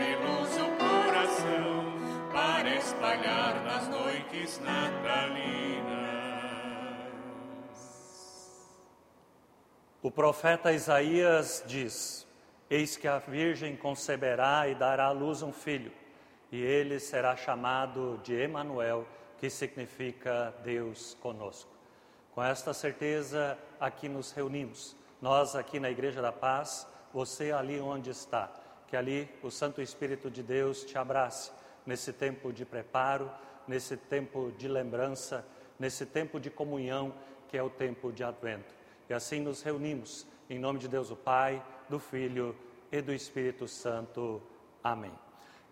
e luz o coração, para espalhar nas noites natalinas. O profeta Isaías diz: Eis que a Virgem conceberá e dará à luz um filho, e ele será chamado de Emanuel, que significa Deus conosco. Com esta certeza, aqui nos reunimos. Nós aqui na Igreja da Paz, você ali onde está, que ali o Santo Espírito de Deus te abrace nesse tempo de preparo, nesse tempo de lembrança, nesse tempo de comunhão que é o tempo de Advento. E assim nos reunimos em nome de Deus o Pai, do Filho e do Espírito Santo. Amém.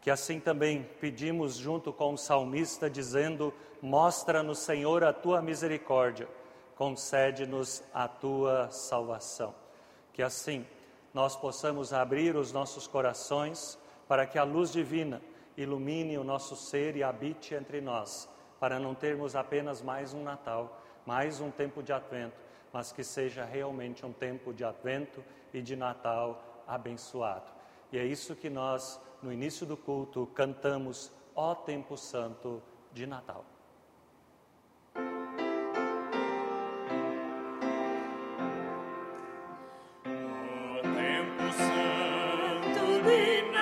Que assim também pedimos junto com o salmista, dizendo: Mostra-nos, Senhor, a tua misericórdia, concede-nos a tua salvação. Que assim nós possamos abrir os nossos corações para que a luz divina ilumine o nosso ser e habite entre nós, para não termos apenas mais um Natal, mais um tempo de advento, mas que seja realmente um tempo de advento e de Natal abençoado. E é isso que nós, no início do culto, cantamos, ó tempo santo de Natal. Santo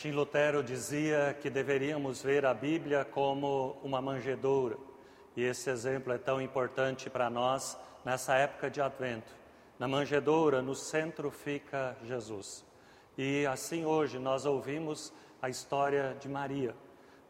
Martim Lutero dizia que deveríamos ver a Bíblia como uma manjedoura, e esse exemplo é tão importante para nós nessa época de Advento. Na manjedoura, no centro fica Jesus. E assim hoje nós ouvimos a história de Maria,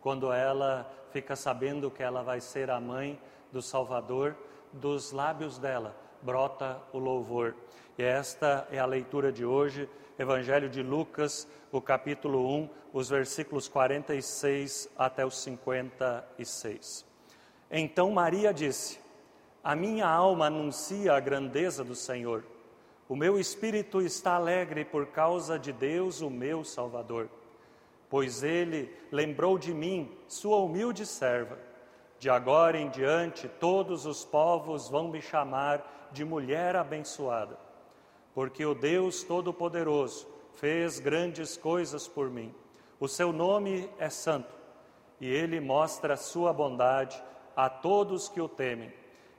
quando ela fica sabendo que ela vai ser a mãe do Salvador, dos lábios dela brota o louvor. E esta é a leitura de hoje, Evangelho de Lucas, o capítulo 1, os versículos 46 até os 56. Então Maria disse: A minha alma anuncia a grandeza do Senhor. O meu espírito está alegre por causa de Deus, o meu Salvador, pois ele lembrou de mim, sua humilde serva. De agora em diante, todos os povos vão me chamar de mulher abençoada, porque o Deus Todo-Poderoso fez grandes coisas por mim. O seu nome é santo e ele mostra sua bondade a todos que o temem,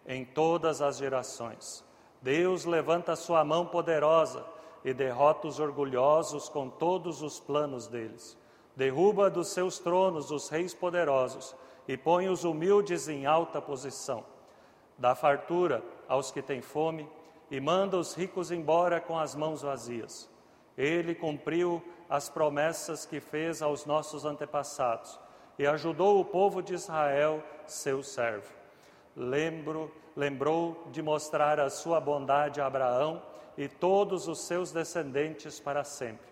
em todas as gerações. Deus levanta sua mão poderosa, e derrota os orgulhosos com todos os planos deles. Derruba dos seus tronos os reis poderosos e põe os humildes em alta posição. Dá fartura aos que têm fome e manda os ricos embora com as mãos vazias. Ele cumpriu as promessas que fez aos nossos antepassados e ajudou o povo de Israel, seu servo. Lembro, lembrou de mostrar a sua bondade a Abraão e todos os seus descendentes para sempre.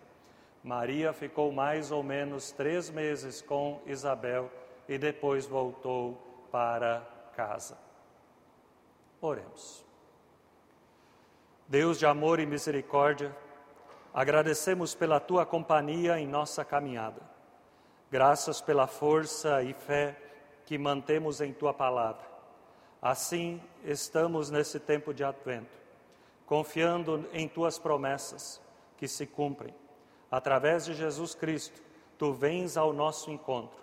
Maria ficou mais ou menos três meses com Isabel e depois voltou para casa. Oremos. Deus de amor e misericórdia, agradecemos pela tua companhia em nossa caminhada. Graças pela força e fé que mantemos em tua palavra. Assim, estamos nesse tempo de advento confiando em tuas promessas que se cumprem. Através de Jesus Cristo, tu vens ao nosso encontro,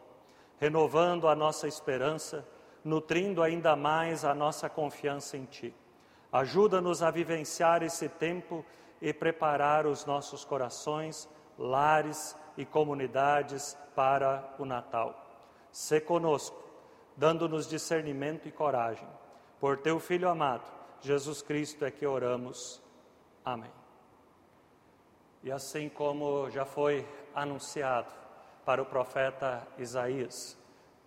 renovando a nossa esperança, nutrindo ainda mais a nossa confiança em ti. Ajuda-nos a vivenciar esse tempo e preparar os nossos corações, lares e comunidades para o Natal. Se conosco, dando-nos discernimento e coragem. Por teu Filho amado, Jesus Cristo é que oramos. Amém. E assim como já foi anunciado para o profeta Isaías,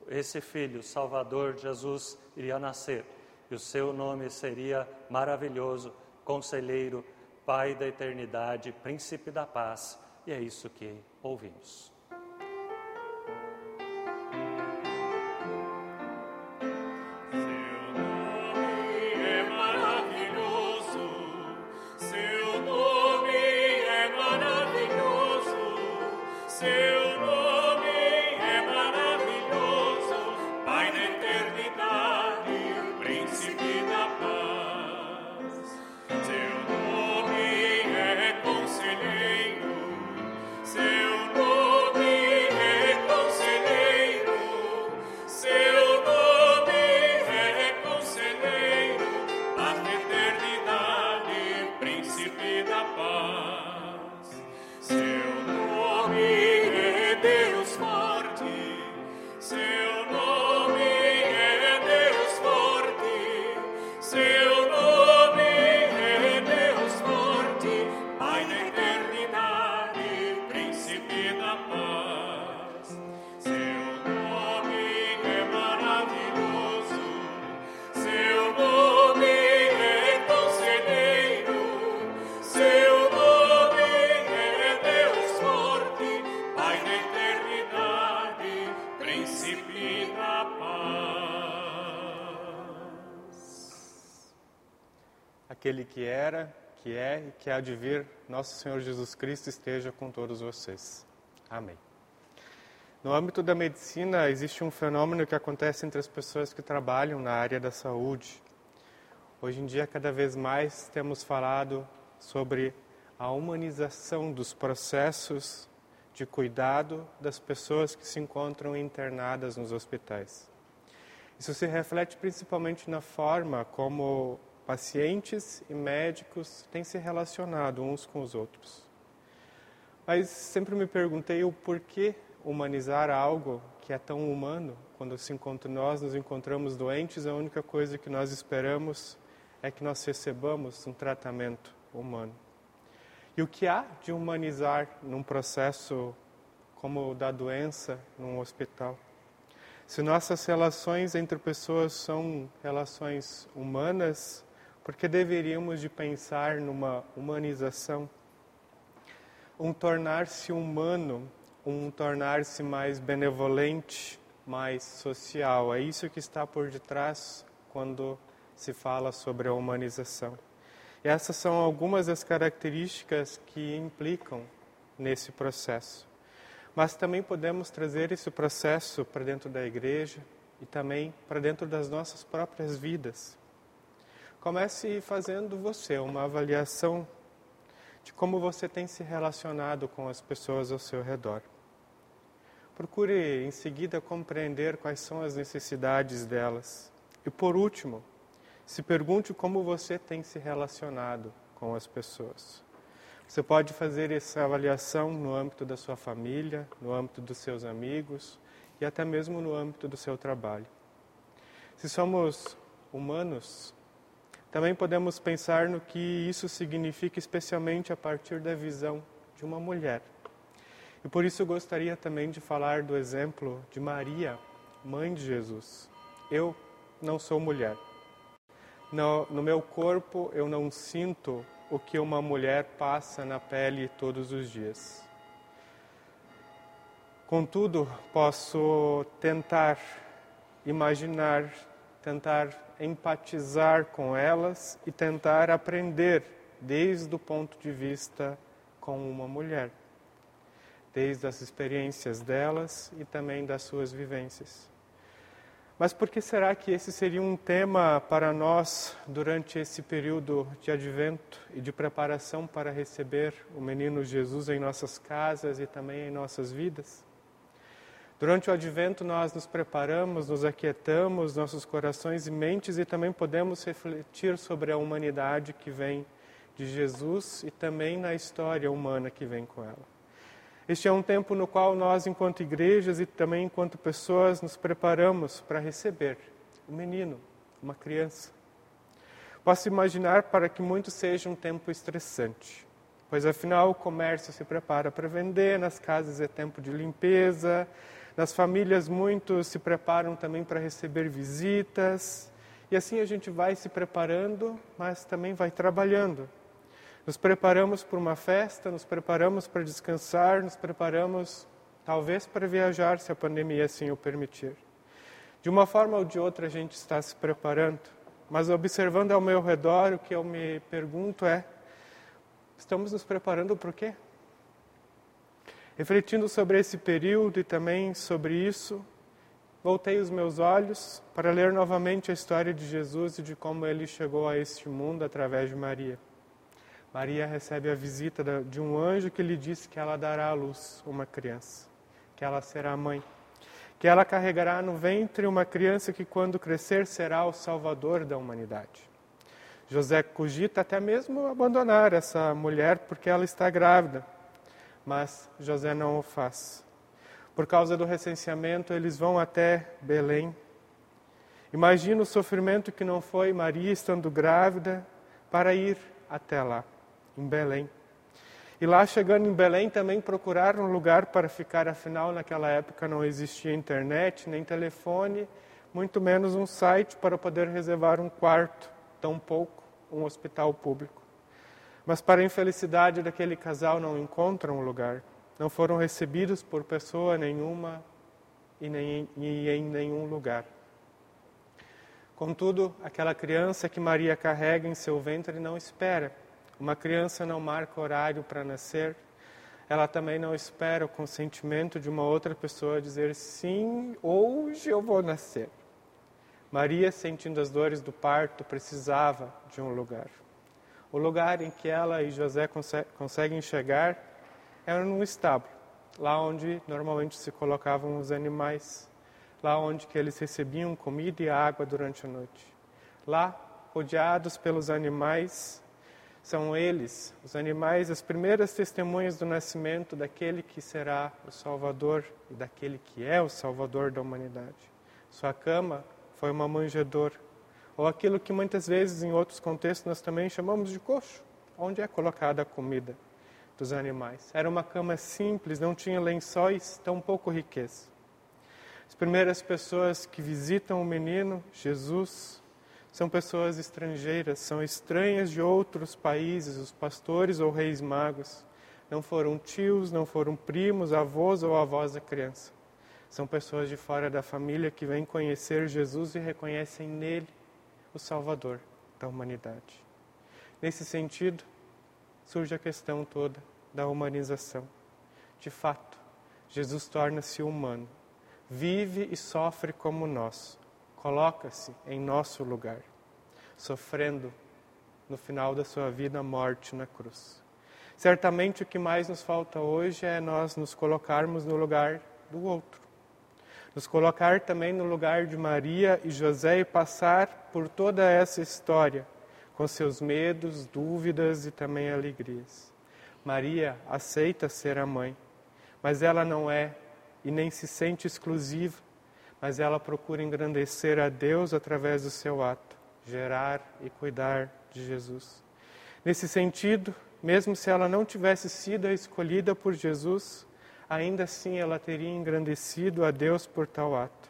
esse filho, Salvador Jesus, iria nascer e o seu nome seria maravilhoso, conselheiro, Pai da eternidade, príncipe da paz. E é isso que ouvimos. Aquele que era, que é e que há de vir, nosso Senhor Jesus Cristo esteja com todos vocês. Amém. No âmbito da medicina, existe um fenômeno que acontece entre as pessoas que trabalham na área da saúde. Hoje em dia, cada vez mais temos falado sobre a humanização dos processos de cuidado das pessoas que se encontram internadas nos hospitais. Isso se reflete principalmente na forma como pacientes e médicos têm se relacionado uns com os outros. Mas sempre me perguntei o porquê humanizar algo que é tão humano. Quando se encontra, nós nos encontramos doentes, a única coisa que nós esperamos é que nós recebamos um tratamento humano. E o que há de humanizar num processo como o da doença num hospital? Se nossas relações entre pessoas são relações humanas, porque deveríamos de pensar numa humanização, um tornar-se humano, um tornar-se mais benevolente, mais social. É isso que está por detrás quando se fala sobre a humanização. Essas são algumas das características que implicam nesse processo. Mas também podemos trazer esse processo para dentro da igreja e também para dentro das nossas próprias vidas. Comece fazendo você uma avaliação de como você tem se relacionado com as pessoas ao seu redor. Procure em seguida compreender quais são as necessidades delas. E por último, se pergunte como você tem se relacionado com as pessoas. Você pode fazer essa avaliação no âmbito da sua família, no âmbito dos seus amigos e até mesmo no âmbito do seu trabalho. Se somos humanos, também podemos pensar no que isso significa, especialmente a partir da visão de uma mulher. E por isso eu gostaria também de falar do exemplo de Maria, mãe de Jesus. Eu não sou mulher. No, no meu corpo eu não sinto o que uma mulher passa na pele todos os dias. Contudo, posso tentar imaginar, tentar empatizar com elas e tentar aprender desde o ponto de vista com uma mulher, desde as experiências delas e também das suas vivências. Mas por que será que esse seria um tema para nós durante esse período de advento e de preparação para receber o menino Jesus em nossas casas e também em nossas vidas? Durante o advento, nós nos preparamos, nos aquietamos, nossos corações e mentes, e também podemos refletir sobre a humanidade que vem de Jesus e também na história humana que vem com ela. Este é um tempo no qual nós, enquanto igrejas e também enquanto pessoas, nos preparamos para receber um menino, uma criança. Posso imaginar para que muito seja um tempo estressante, pois afinal o comércio se prepara para vender, nas casas é tempo de limpeza, nas famílias muitos se preparam também para receber visitas, e assim a gente vai se preparando, mas também vai trabalhando. Nos preparamos para uma festa, nos preparamos para descansar, nos preparamos talvez para viajar, se a pandemia assim o permitir. De uma forma ou de outra a gente está se preparando, mas observando ao meu redor, o que eu me pergunto é: estamos nos preparando para o quê? Refletindo sobre esse período e também sobre isso, voltei os meus olhos para ler novamente a história de Jesus e de como ele chegou a este mundo através de Maria. Maria recebe a visita de um anjo que lhe disse que ela dará à luz uma criança, que ela será mãe, que ela carregará no ventre uma criança que, quando crescer, será o salvador da humanidade. José cogita até mesmo abandonar essa mulher porque ela está grávida, mas José não o faz. Por causa do recenseamento, eles vão até Belém. Imagina o sofrimento que não foi Maria estando grávida para ir até lá em Belém. E lá chegando em Belém também procuraram um lugar para ficar, afinal naquela época não existia internet, nem telefone, muito menos um site para poder reservar um quarto, tão pouco um hospital público. Mas para a infelicidade daquele casal não encontram um lugar, não foram recebidos por pessoa nenhuma e, nem, e em nenhum lugar. Contudo, aquela criança que Maria carrega em seu ventre não espera uma criança não marca horário para nascer, ela também não espera o consentimento de uma outra pessoa dizer sim, hoje eu vou nascer. Maria, sentindo as dores do parto, precisava de um lugar. O lugar em que ela e José conseguem chegar é num estábulo, lá onde normalmente se colocavam os animais, lá onde que eles recebiam comida e água durante a noite. Lá, rodeados pelos animais, são eles, os animais, as primeiras testemunhas do nascimento daquele que será o Salvador e daquele que é o Salvador da humanidade. Sua cama foi uma manjedoura, ou aquilo que muitas vezes em outros contextos nós também chamamos de coxo, onde é colocada a comida dos animais. Era uma cama simples, não tinha lençóis, tão pouco riqueza. As primeiras pessoas que visitam o menino, Jesus, são pessoas estrangeiras, são estranhas de outros países, os pastores ou reis magos. Não foram tios, não foram primos, avós ou avós da criança. São pessoas de fora da família que vêm conhecer Jesus e reconhecem nele o Salvador da humanidade. Nesse sentido, surge a questão toda da humanização. De fato, Jesus torna-se humano, vive e sofre como nós coloca-se em nosso lugar, sofrendo no final da sua vida a morte na cruz. Certamente o que mais nos falta hoje é nós nos colocarmos no lugar do outro. Nos colocar também no lugar de Maria e José e passar por toda essa história, com seus medos, dúvidas e também alegrias. Maria aceita ser a mãe, mas ela não é e nem se sente exclusiva, mas ela procura engrandecer a Deus através do seu ato, gerar e cuidar de Jesus. Nesse sentido, mesmo se ela não tivesse sido escolhida por Jesus, ainda assim ela teria engrandecido a Deus por tal ato.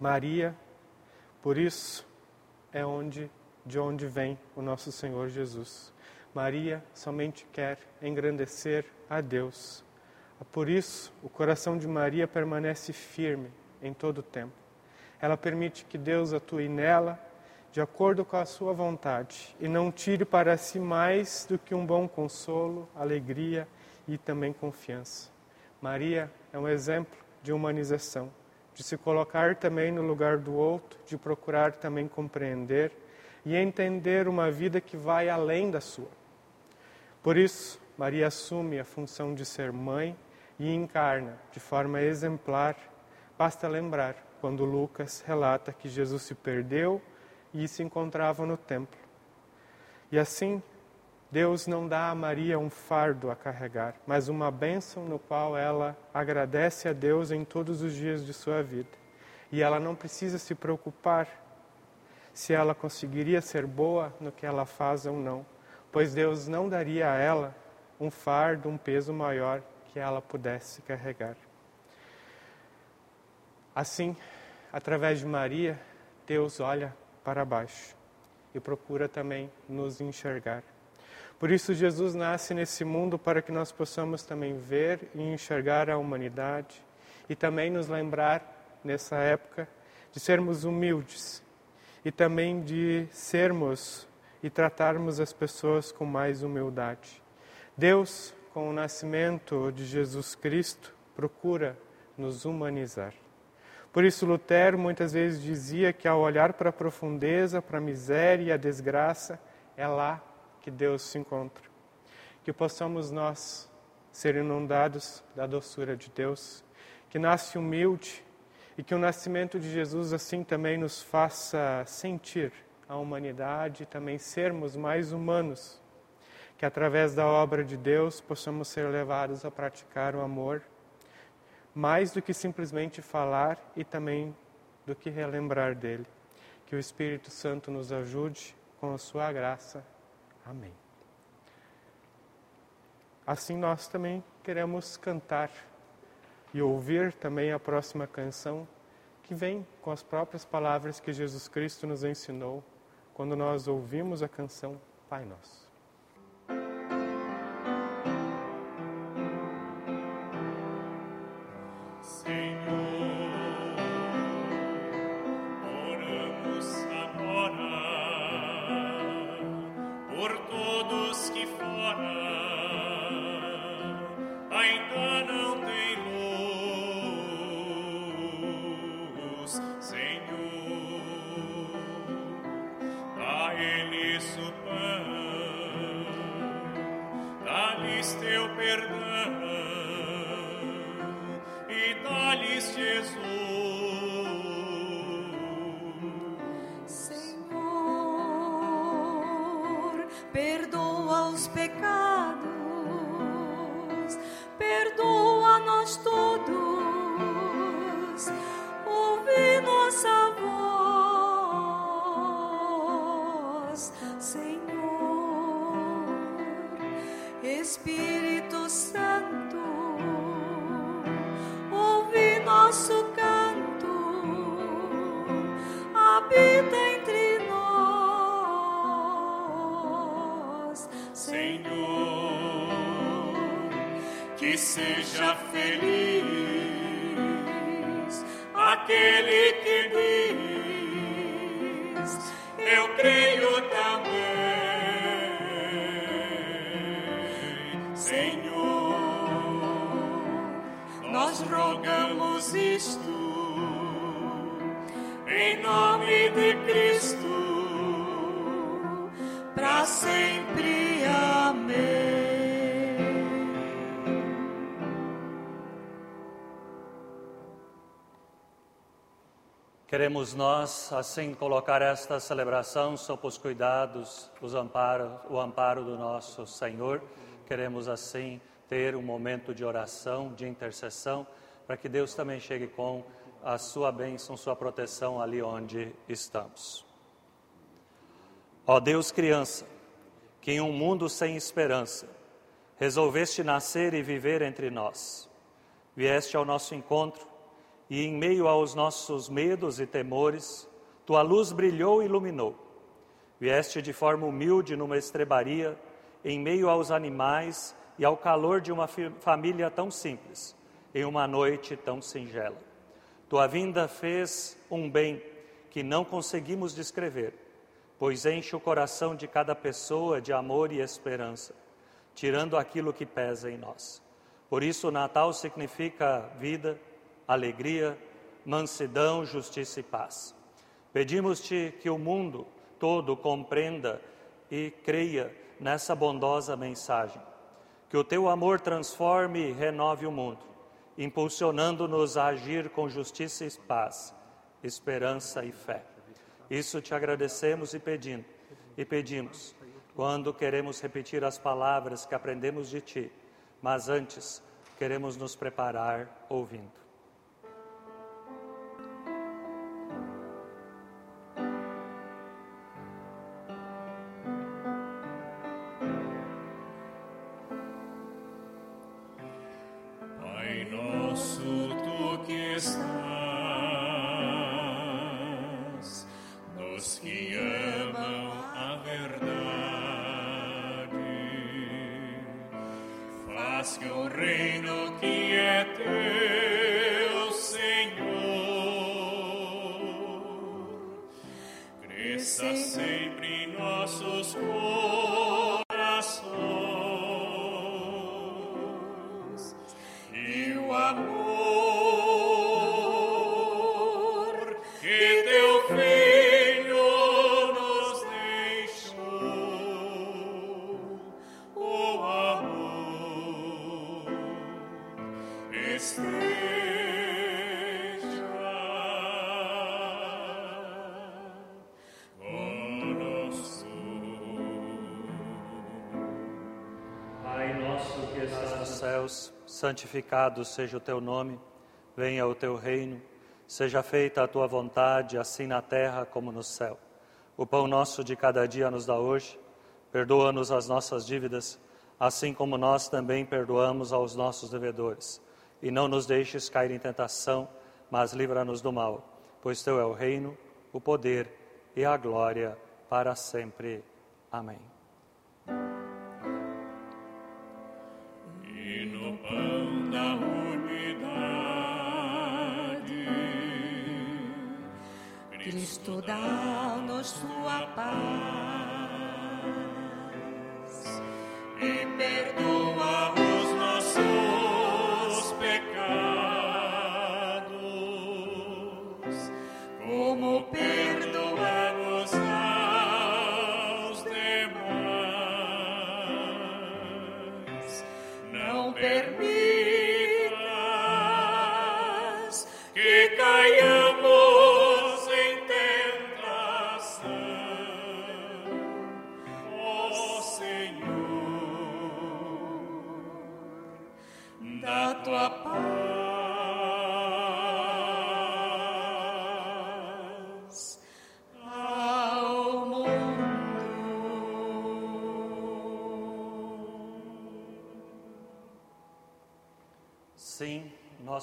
Maria, por isso, é onde de onde vem o nosso Senhor Jesus. Maria somente quer engrandecer a Deus. Por isso, o coração de Maria permanece firme em todo o tempo. Ela permite que Deus atue nela de acordo com a sua vontade e não tire para si mais do que um bom consolo, alegria e também confiança. Maria é um exemplo de humanização, de se colocar também no lugar do outro, de procurar também compreender e entender uma vida que vai além da sua. Por isso, Maria assume a função de ser mãe e encarna de forma exemplar. Basta lembrar quando Lucas relata que Jesus se perdeu e se encontrava no templo. E assim, Deus não dá a Maria um fardo a carregar, mas uma bênção no qual ela agradece a Deus em todos os dias de sua vida. E ela não precisa se preocupar se ela conseguiria ser boa no que ela faz ou não, pois Deus não daria a ela um fardo, um peso maior que ela pudesse carregar. Assim, através de Maria, Deus olha para baixo e procura também nos enxergar. Por isso, Jesus nasce nesse mundo para que nós possamos também ver e enxergar a humanidade e também nos lembrar, nessa época, de sermos humildes e também de sermos e tratarmos as pessoas com mais humildade. Deus, com o nascimento de Jesus Cristo, procura nos humanizar. Por isso, Lutero muitas vezes dizia que ao olhar para a profundeza, para a miséria e a desgraça, é lá que Deus se encontra. Que possamos nós ser inundados da doçura de Deus, que nasce humilde e que o nascimento de Jesus assim também nos faça sentir a humanidade também sermos mais humanos. Que através da obra de Deus possamos ser levados a praticar o amor, mais do que simplesmente falar e também do que relembrar dele. Que o Espírito Santo nos ajude com a sua graça. Amém. Assim nós também queremos cantar e ouvir também a próxima canção que vem com as próprias palavras que Jesus Cristo nos ensinou quando nós ouvimos a canção Pai Nosso. dá-lhes teu perdão e dá-lhes Jesus. seja feliz aquele que diz: Eu creio também, Senhor. Nós rogamos isto em nome de Cristo para sempre. Queremos nós, assim, colocar esta celebração sob os cuidados, os amparo, o amparo do nosso Senhor. Queremos, assim, ter um momento de oração, de intercessão, para que Deus também chegue com a sua bênção, sua proteção ali onde estamos. Ó Deus criança, que em um mundo sem esperança, resolveste nascer e viver entre nós. Vieste ao nosso encontro e em meio aos nossos medos e temores, tua luz brilhou e iluminou. Vieste de forma humilde numa estrebaria, em meio aos animais e ao calor de uma família tão simples, em uma noite tão singela. Tua vinda fez um bem que não conseguimos descrever, pois enche o coração de cada pessoa de amor e esperança, tirando aquilo que pesa em nós. Por isso, o Natal significa vida, alegria, mansidão, justiça e paz. Pedimos-te que o mundo todo compreenda e creia nessa bondosa mensagem. Que o teu amor transforme e renove o mundo, impulsionando-nos a agir com justiça e paz, esperança e fé. Isso te agradecemos e pedindo, e pedimos, quando queremos repetir as palavras que aprendemos de ti, mas antes queremos nos preparar ouvindo. Deus for. Santificado seja o teu nome, venha o teu reino, seja feita a tua vontade, assim na terra como no céu. O pão nosso de cada dia nos dá hoje, perdoa-nos as nossas dívidas, assim como nós também perdoamos aos nossos devedores. E não nos deixes cair em tentação, mas livra-nos do mal, pois teu é o reino, o poder e a glória para sempre. Amém. Cristo dá-nos tua paz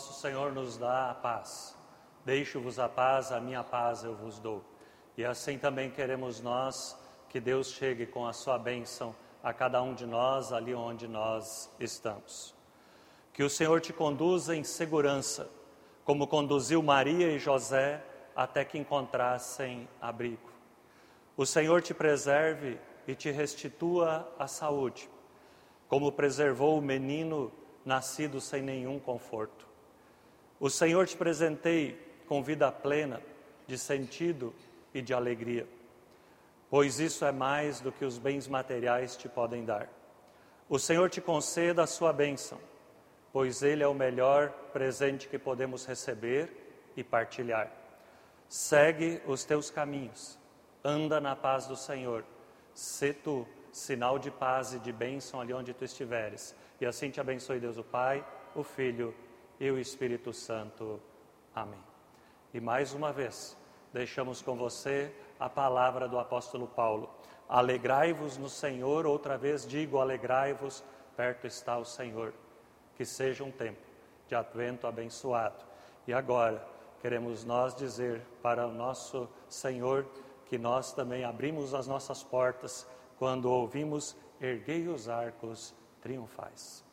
nosso Senhor nos dá a paz. Deixo-vos a paz, a minha paz eu vos dou. E assim também queremos nós que Deus chegue com a sua bênção a cada um de nós ali onde nós estamos. Que o Senhor te conduza em segurança, como conduziu Maria e José até que encontrassem abrigo. O Senhor te preserve e te restitua a saúde, como preservou o menino nascido sem nenhum conforto. O Senhor te presenteie com vida plena, de sentido e de alegria, pois isso é mais do que os bens materiais te podem dar. O Senhor te conceda a sua bênção pois Ele é o melhor presente que podemos receber e partilhar. Segue os teus caminhos, anda na paz do Senhor. Se tu sinal de paz e de bênção ali onde tu estiveres. E assim te abençoe Deus o Pai, o Filho e o Espírito Santo. Amém. E mais uma vez, deixamos com você a palavra do apóstolo Paulo. Alegrai-vos no Senhor, outra vez digo, alegrai-vos, perto está o Senhor. Que seja um tempo de advento abençoado. E agora, queremos nós dizer para o nosso Senhor que nós também abrimos as nossas portas quando ouvimos erguei os arcos triunfais.